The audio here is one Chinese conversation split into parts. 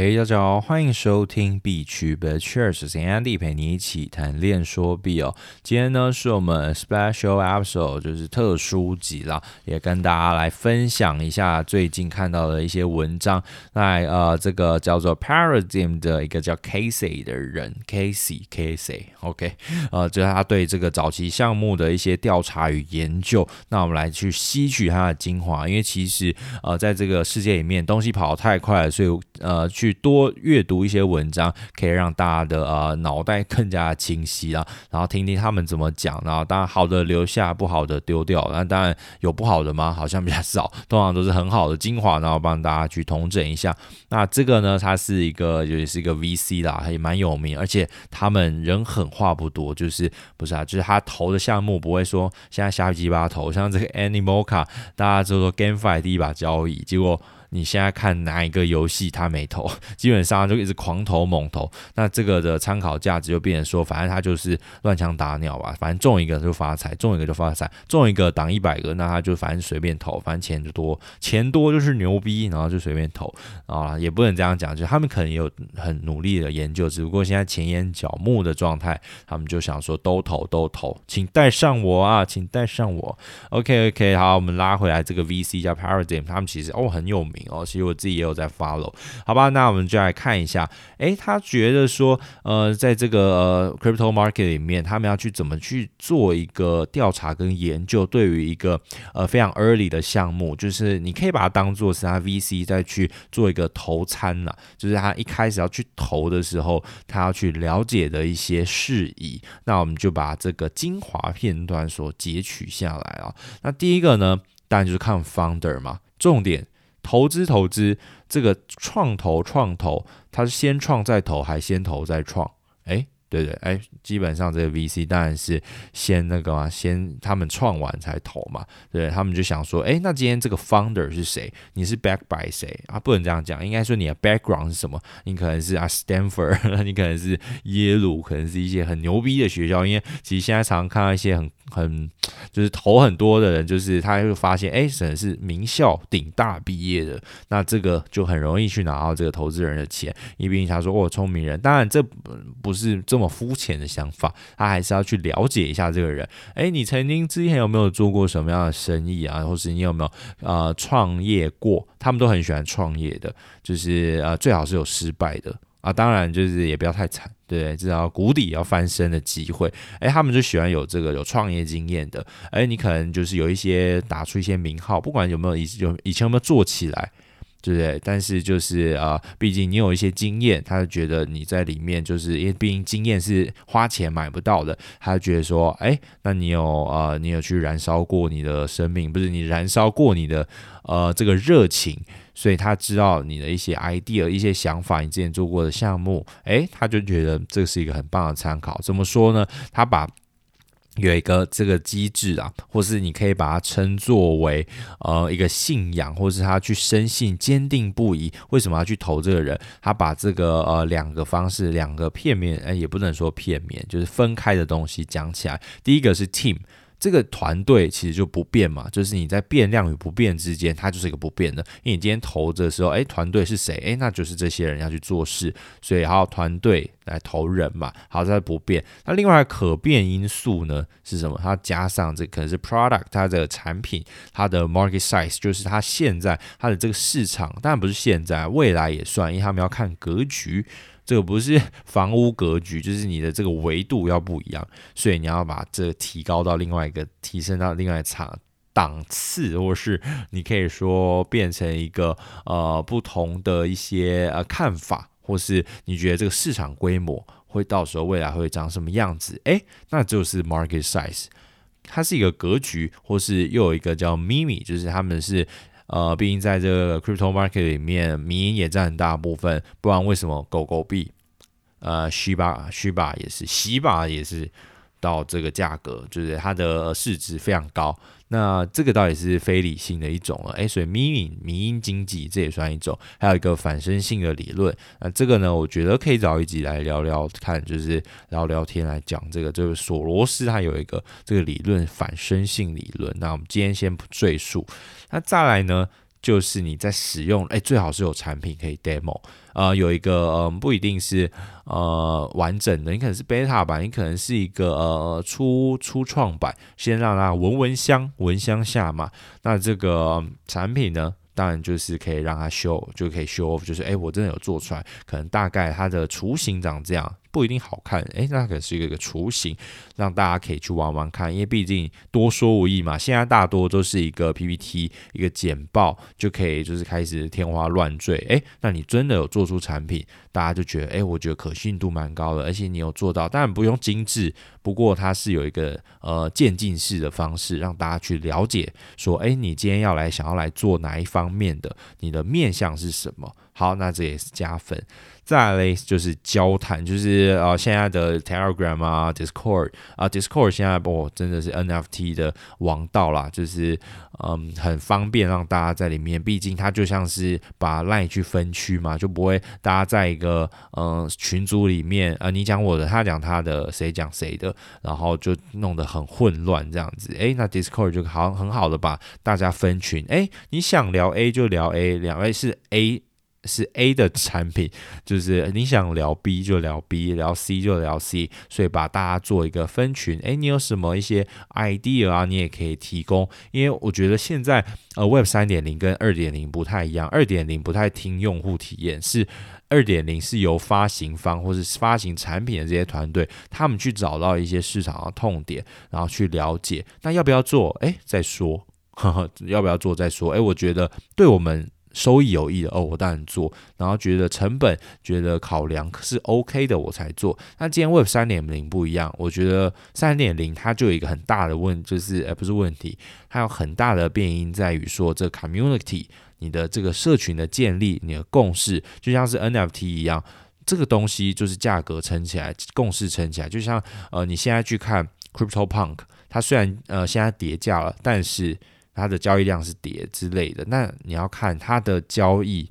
嘿，大家好，欢迎收听币趣 BitCheers，是 Andy 陪你一起谈恋说币哦。今天呢是我们 Special Episode，就是特殊集啦，也跟大家来分享一下最近看到的一些文章。那呃，这个叫做 Paradigm 的一个叫 Casey 的人，Casey Casey，OK，呃，就是他对这个早期项目的一些调查与研究。那我们来去吸取它的精华，因为其实呃，在这个世界里面，东西跑得太快了，所以呃去。去多阅读一些文章，可以让大家的呃脑袋更加清晰啊，然后听听他们怎么讲，然后当然好的留下，不好的丢掉。那当然有不好的吗？好像比较少，通常都是很好的精华，然后帮大家去统整一下。那这个呢，它是一个也是一个 VC 啦，也蛮有名，而且他们人狠话不多，就是不是啊，就是他投的项目不会说现在瞎鸡巴投，像这个 Animoca，大家就说 GameFi 第一把交易，结果。你现在看哪一个游戏他没投，基本上就一直狂投猛投，那这个的参考价值就变成说，反正他就是乱枪打鸟吧，反正中一个就发财，中一个就发财，中一个挡一百个，那他就反正随便投，反正钱就多，钱多就是牛逼，然后就随便投啊，也不能这样讲，就他们可能有很努力的研究，只不过现在钱淹脚目的状态，他们就想说都投都投，请带上我啊，请带上我，OK OK，好，我们拉回来这个 VC 叫 Paradigm，他们其实哦很有名。哦，其实我自己也有在 follow，好吧，那我们就来看一下，诶，他觉得说，呃，在这个、呃、crypto market 里面，他们要去怎么去做一个调查跟研究，对于一个呃非常 early 的项目，就是你可以把它当做是他 VC 再去做一个投参呐，就是他一开始要去投的时候，他要去了解的一些事宜，那我们就把这个精华片段所截取下来啊。那第一个呢，当然就是看 founder 嘛，重点。投资投资，这个创投创投，它是先创再投，还是先投再创？诶。对对，哎，基本上这个 VC 当然是先那个嘛，先他们创完才投嘛，对，他们就想说，哎，那今天这个 founder 是谁？你是 back by 谁啊？不能这样讲，应该说你的 background 是什么？你可能是啊 Stanford，你可能是耶鲁，可能是一些很牛逼的学校。因为其实现在常常看到一些很很就是投很多的人，就是他会发现，哎，可能是名校顶大毕业的，那这个就很容易去拿到这个投资人的钱，因为毕竟他说哦，聪明人。当然这不是这。么肤浅的想法，他还是要去了解一下这个人。诶，你曾经之前有没有做过什么样的生意啊？或是你有没有呃创业过？他们都很喜欢创业的，就是呃最好是有失败的啊，当然就是也不要太惨，对，至少谷底要翻身的机会。哎，他们就喜欢有这个有创业经验的。哎，你可能就是有一些打出一些名号，不管有没有以有以前有没有做起来。对不对？但是就是啊、呃，毕竟你有一些经验，他就觉得你在里面，就是因为毕竟经验是花钱买不到的，他就觉得说，哎，那你有呃，你有去燃烧过你的生命，不是你燃烧过你的呃这个热情，所以他知道你的一些 idea、一些想法，你之前做过的项目，哎，他就觉得这是一个很棒的参考。怎么说呢？他把有一个这个机制啊，或是你可以把它称作为呃一个信仰，或是他去深信坚定不移。为什么要去投这个人？他把这个呃两个方式，两个片面，哎，也不能说片面，就是分开的东西讲起来。第一个是 team。这个团队其实就不变嘛，就是你在变量与不变之间，它就是一个不变的。因为你今天投的时候，哎，团队是谁？哎，那就是这些人要去做事，所以还有团队来投人嘛。好，它不变。那另外可变因素呢是什么？它加上这可能是 product，它的产品，它的 market size，就是它现在它的这个市场，当然不是现在，未来也算，因为他们要看格局。这个不是房屋格局，就是你的这个维度要不一样，所以你要把这提高到另外一个，提升到另外一场档次，或是你可以说变成一个呃不同的一些呃看法，或是你觉得这个市场规模会到时候未来会长什么样子？诶，那就是 market size，它是一个格局，或是又有一个叫 Mimi，就是他们是。呃，毕竟在这个 crypto market 里面，民营也占很大部分，不然为什么狗狗币，呃旭吧、旭吧也是洗吧也是到这个价格，就是它的市值非常高。那这个倒也是非理性的一种了，诶，所以迷因迷因经济这也算一种，还有一个反身性的理论。那这个呢，我觉得可以找一集来聊聊看，就是聊聊天来讲这个。就是索罗斯他有一个这个理论反身性理论。那我们今天先不赘述。那再来呢，就是你在使用，哎，最好是有产品可以 demo，呃，有一个，呃，不一定是呃完整的，你可能是 beta 版，你可能是一个呃初初创版，先让它闻闻香，闻香下嘛。那这个、产品呢，当然就是可以让它 show，就可以 show off，就是哎，我真的有做出来，可能大概它的雏形长这样。不一定好看，诶，那可是一个一个雏形，让大家可以去玩玩看。因为毕竟多说无益嘛，现在大多都是一个 PPT，一个简报就可以，就是开始天花乱坠。诶，那你真的有做出产品，大家就觉得，诶，我觉得可信度蛮高的，而且你有做到，当然不用精致，不过它是有一个呃渐进式的方式，让大家去了解，说，诶，你今天要来想要来做哪一方面的，你的面向是什么？好，那这也是加分。再来就是交谈，就是呃现在的 Telegram 啊，Discord 啊，Discord 现在哦真的是 NFT 的王道啦，就是嗯很方便让大家在里面，毕竟它就像是把 Line 去分区嘛，就不会大家在一个嗯、群组里面啊、呃，你讲我的，他讲他的，谁讲谁的，然后就弄得很混乱这样子。诶，那 Discord 就好很好的把大家分群，诶，你想聊 A 就聊 A，两位是 A。是 A 的产品，就是你想聊 B 就聊 B，聊 C 就聊 C，所以把大家做一个分群。诶，你有什么一些 idea 啊？你也可以提供。因为我觉得现在呃 Web 三点零跟二点零不太一样，二点零不太听用户体验，是二点零是由发行方或是发行产品的这些团队，他们去找到一些市场的痛点，然后去了解。那要不要做？诶，再说呵呵，要不要做再说。诶，我觉得对我们。收益有益的哦，我当然做，然后觉得成本觉得考量是 OK 的，我才做。那今天 Web 三点零不一样，我觉得三点零它就有一个很大的问，就是呃不是问题，它有很大的变因在于说这 community 你的这个社群的建立，你的共识就像是 NFT 一样，这个东西就是价格撑起来，共识撑起来，就像呃你现在去看 CryptoPunk，它虽然呃现在跌价了，但是。它的交易量是跌之类的，那你要看它的交易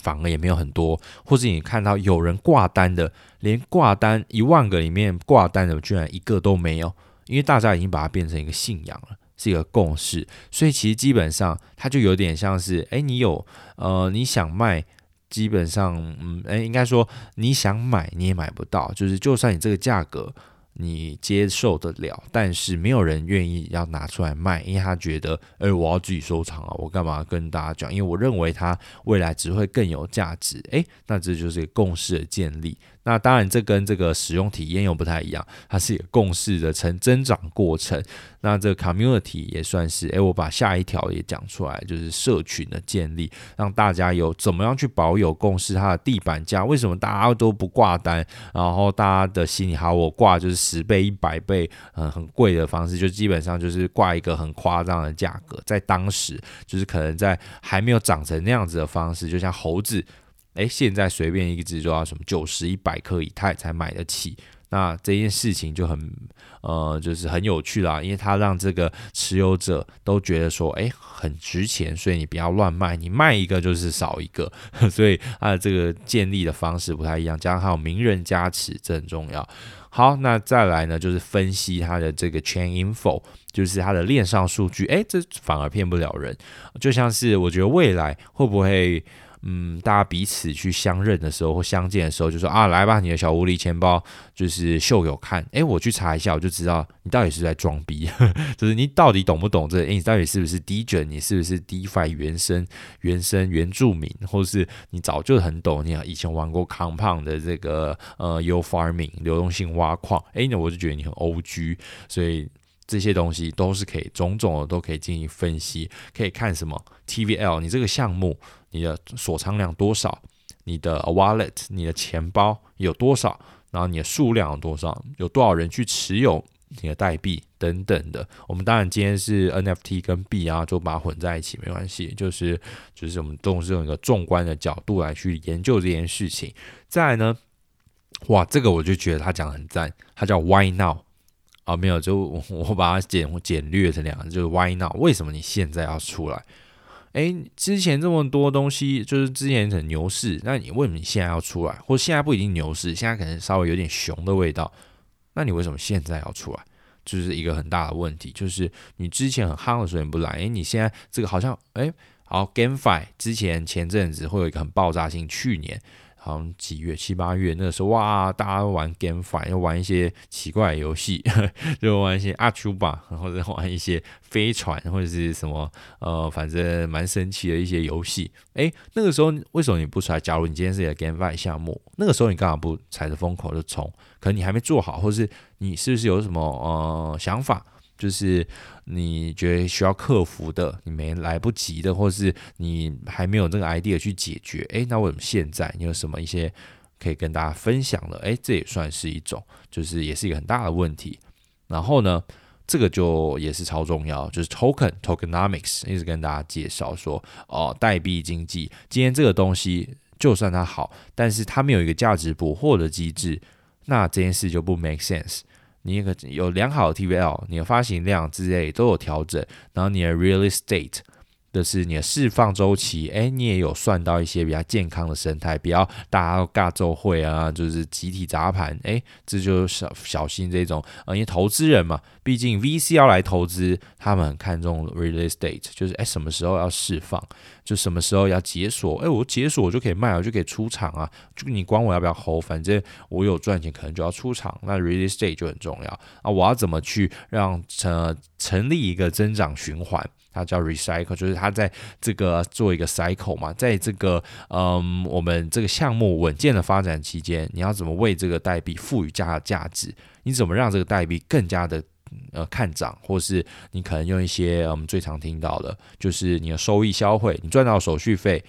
反而也没有很多，或者你看到有人挂单的，连挂单一万个里面挂单的居然一个都没有，因为大家已经把它变成一个信仰了，是一个共识，所以其实基本上它就有点像是，哎，你有呃你想卖，基本上嗯，哎，应该说你想买你也买不到，就是就算你这个价格。你接受得了，但是没有人愿意要拿出来卖，因为他觉得，哎，我要自己收藏啊，我干嘛跟大家讲？因为我认为它未来只会更有价值，诶，那这就是共识的建立。那当然，这跟这个使用体验又不太一样，它是一个共识的成增长过程。那这个 community 也算是，诶，我把下一条也讲出来，就是社群的建立，让大家有怎么样去保有共识。它的地板价为什么大家都不挂单？然后大家的心里好，我挂就是十倍、一百倍，嗯，很贵的方式，就基本上就是挂一个很夸张的价格，在当时就是可能在还没有长成那样子的方式，就像猴子。诶，现在随便一只就要什么九十一百克以太才买得起，那这件事情就很呃，就是很有趣啦，因为它让这个持有者都觉得说，诶，很值钱，所以你不要乱卖，你卖一个就是少一个，所以它的这个建立的方式不太一样，加上还有名人加持，这很重要。好，那再来呢，就是分析它的这个 chain info，就是它的链上数据，诶，这反而骗不了人，就像是我觉得未来会不会？嗯，大家彼此去相认的时候或相见的时候，就说啊，来吧，你的小狐狸钱包就是秀给我看。诶，我去查一下，我就知道你到底是在装逼，就是你到底懂不懂这？诶，你到底是不是 DJ？你是不是 DeFi 原生、原生原住民，或是你早就很懂？你以前玩过 Compound 的这个呃 U Farming 流动性挖矿，诶，那我就觉得你很 OG，所以。这些东西都是可以，种种的都可以进行分析，可以看什么 TVL，你这个项目你的锁仓量多少，你的 wallet 你的钱包有多少，然后你的数量有多少，有多少人去持有你的代币等等的。我们当然今天是 NFT 跟币啊，就把它混在一起没关系，就是就是我们都是用一个纵观的角度来去研究这件事情。再来呢，哇，这个我就觉得他讲的很赞，他叫 Why Now。啊、没有，就我把它简简略成两个，就是 Why now？为什么你现在要出来？诶，之前这么多东西，就是之前很牛市，那你为什么现在要出来？或现在不一定牛市，现在可能稍微有点熊的味道，那你为什么现在要出来？就是一个很大的问题，就是你之前很夯的时候你不来，诶，你现在这个好像诶好，GameFi 之前前阵子会有一个很爆炸性，去年。好像几月七八月那个时候，哇，大家玩 GameFi，又玩一些奇怪的游戏，就玩一些阿丘吧，或者玩一些飞船或者是什么，呃，反正蛮神奇的一些游戏。诶，那个时候为什么你不出来？假如你今天是一个 GameFi 项目，那个时候你干嘛不踩着风口就冲？可能你还没做好，或是你是不是有什么呃想法？就是你觉得需要克服的，你没来不及的，或是你还没有这个 idea 去解决，诶，那为什么现在你有什么一些可以跟大家分享的？诶，这也算是一种，就是也是一个很大的问题。然后呢，这个就也是超重要，就是 token tokenomics，一直跟大家介绍说，哦，代币经济，今天这个东西就算它好，但是它没有一个价值捕获的机制，那这件事就不 make sense。你那个有良好的 TVL，你的发行量之类都有调整，然后你的 real estate 就是你的释放周期，哎，你也有算到一些比较健康的生态，不要大家都尬奏会啊，就是集体砸盘，哎，这就小小心这种，呃，因为投资人嘛，毕竟 VC 要来投资，他们很看重 real estate，就是哎什么时候要释放。就什么时候要解锁？哎，我解锁我就可以卖，我就可以出场啊！就你管我要不要 hold，反正我有赚钱，可能就要出场。那 real estate 就很重要啊！我要怎么去让成成立一个增长循环？它叫 recycle，就是它在这个做一个 cycle 嘛，在这个嗯我们这个项目稳健的发展期间，你要怎么为这个代币赋予价价值？你怎么让这个代币更加的？呃，看涨，或是你可能用一些我们、最常听到的，就是你的收益消费，你赚到手续费，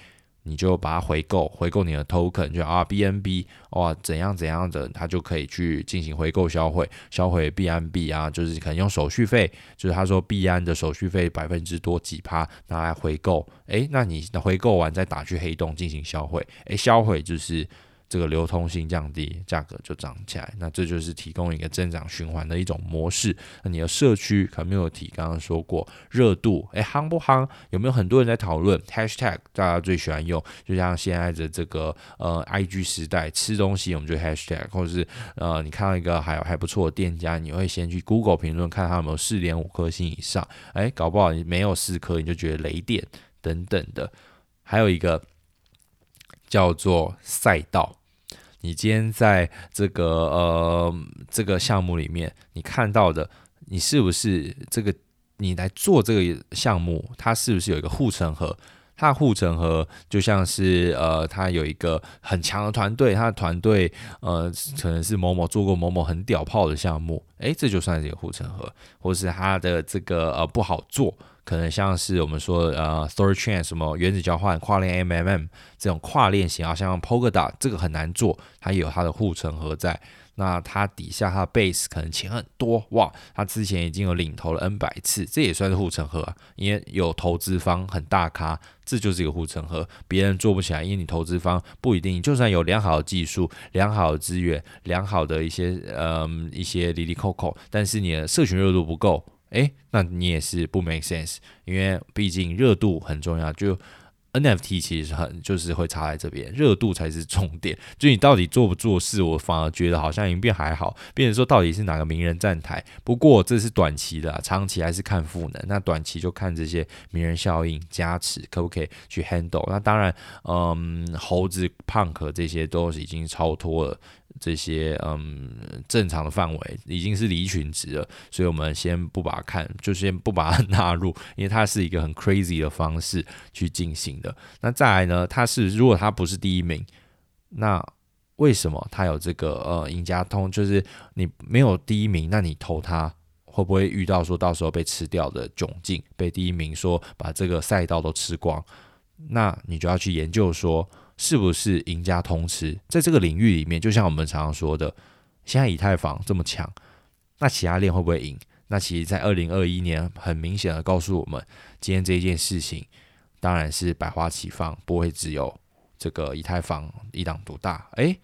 你就把它回购，回购你的 token，就 RBNB，哇怎样怎样的，它就可以去进行回购销毁，销毁 BNB 啊，就是可能用手续费，就是他说币安的手续费百分之多几趴拿来回购，诶，那你回购完再打去黑洞进行销毁，诶，销毁就是。这个流通性降低，价格就涨起来。那这就是提供一个增长循环的一种模式。那你的社区 community 刚刚说过热度，诶，夯不夯？有没有很多人在讨论？Hashtag 大家最喜欢用，就像现在的这个呃 IG 时代，吃东西我们就 Hashtag，或者是呃你看到一个还还不错的店家，你会先去 Google 评论看他有没有四点五颗星以上。诶，搞不好你没有四颗，你就觉得雷电等等的。还有一个。叫做赛道，你今天在这个呃这个项目里面，你看到的，你是不是这个你来做这个项目，它是不是有一个护城河？它的护城河就像是呃，它有一个很强的团队，它的团队呃可能是某某做过某某很屌炮的项目，诶，这就算是一个护城河，或是它的这个呃不好做。可能像是我们说呃，Thor Chain 什么原子交换、跨链 MMM 这种跨链型啊，像 Polkadot 这个很难做，它有它的护城河在。那它底下它的 base 可能钱很多哇，它之前已经有领投了 N 百次，这也算是护城河啊，因为有投资方很大咖，这就是一个护城河，别人做不起来，因为你投资方不一定，就算有良好的技术、良好的资源、良好的一些呃一些哩哩扣扣，但是你的社群热度不够。诶，那你也是不 make sense，因为毕竟热度很重要。就 NFT 其实很就是会差在这边，热度才是重点。就你到底做不做事，我反而觉得好像已经变还好。变成说到底是哪个名人站台？不过这是短期的，长期还是看赋能。那短期就看这些名人效应加持可不可以去 handle。那当然，嗯，猴子、胖壳这些都是已经超脱了。这些嗯正常的范围已经是离群值了，所以我们先不把它看，就先不把它纳入，因为它是一个很 crazy 的方式去进行的。那再来呢，它是如果它不是第一名，那为什么它有这个呃赢家通？就是你没有第一名，那你投它会不会遇到说到时候被吃掉的窘境？被第一名说把这个赛道都吃光，那你就要去研究说。是不是赢家通吃？在这个领域里面，就像我们常常说的，现在以太坊这么强，那其他链会不会赢？那其实，在二零二一年，很明显的告诉我们，今天这件事情当然是百花齐放，不会只有这个以太坊一党独大。诶。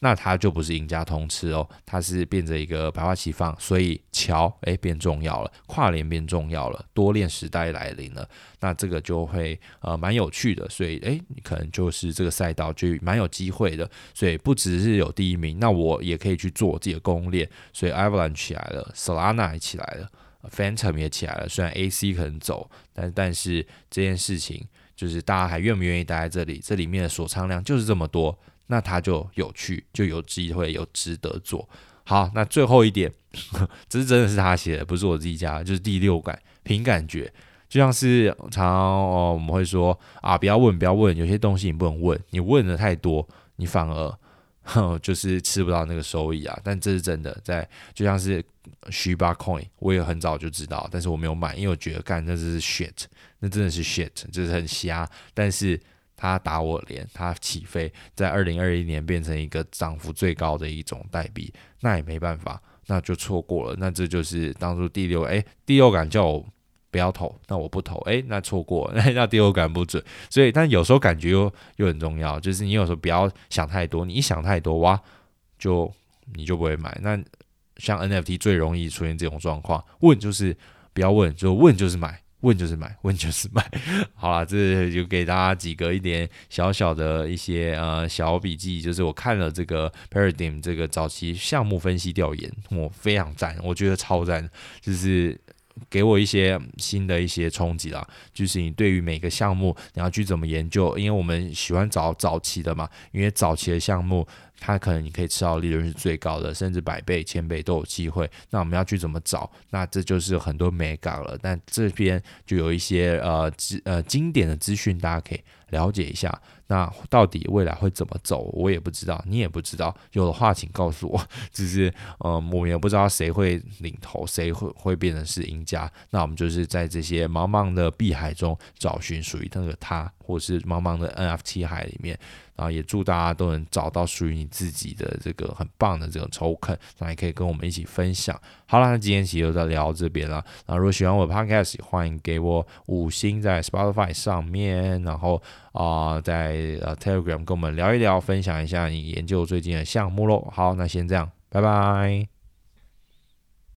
那它就不是赢家通吃哦，它是变成一个百花齐放，所以桥诶变重要了，跨链变重要了，多链时代来临了，那这个就会呃蛮有趣的，所以诶你可能就是这个赛道就蛮有机会的，所以不只是有第一名，那我也可以去做自己的攻链，所以 Avalanche 起来了，Solana 也起来了，Phantom 也起来了，虽然 AC 可能走，但但是这件事情。就是大家还愿不愿意待在这里？这里面的锁仓量就是这么多，那它就有趣，就有机会，有值得做。好，那最后一点，这是真的是他写的，不是我自己加的，就是第六感，凭感觉，就像是常常哦，我们会说啊，不要问，不要问，有些东西你不能问，你问的太多，你反而哼就是吃不到那个收益啊。但这是真的，在就像是 Shiba Coin，我也很早就知道，但是我没有买，因为我觉得干那是 shit，那真的是 shit，就是很瞎，但是。他打我脸，他起飞，在二零二一年变成一个涨幅最高的一种代币，那也没办法，那就错过了。那这就是当初第六，哎，第六感叫我不要投，那我不投，哎，那错过，那那第六感不准。所以，但有时候感觉又又很重要，就是你有时候不要想太多，你一想太多哇，就你就不会买。那像 NFT 最容易出现这种状况，问就是不要问，就问就是买。问就是买，问就是买。好啦，这就给大家几个一点小小的一些呃小笔记，就是我看了这个 Paradigm 这个早期项目分析调研，我非常赞，我觉得超赞，就是给我一些新的一些冲击啦。就是你对于每个项目你要去怎么研究，因为我们喜欢找早期的嘛，因为早期的项目。它可能你可以吃到利润是最高的，甚至百倍、千倍都有机会。那我们要去怎么找？那这就是很多眉角了。但这边就有一些呃资呃经典的资讯，大家可以了解一下。那到底未来会怎么走，我也不知道，你也不知道。有的话，请告诉我。只是呃，我们也不知道谁会领头，谁会会变成是赢家。那我们就是在这些茫茫的碧海中找寻属于那个他，或是茫茫的 NFT 海里面。然后也祝大家都能找到属于你自己的这个很棒的这种抽垦那也可以跟我们一起分享。好了，那今天其实就在聊这边了。那如果喜欢我的 podcast，欢迎给我五星在 Spotify 上面，然后啊、在呃 Telegram 跟我们聊一聊，分享一下你研究最近的项目喽。好，那先这样，拜拜。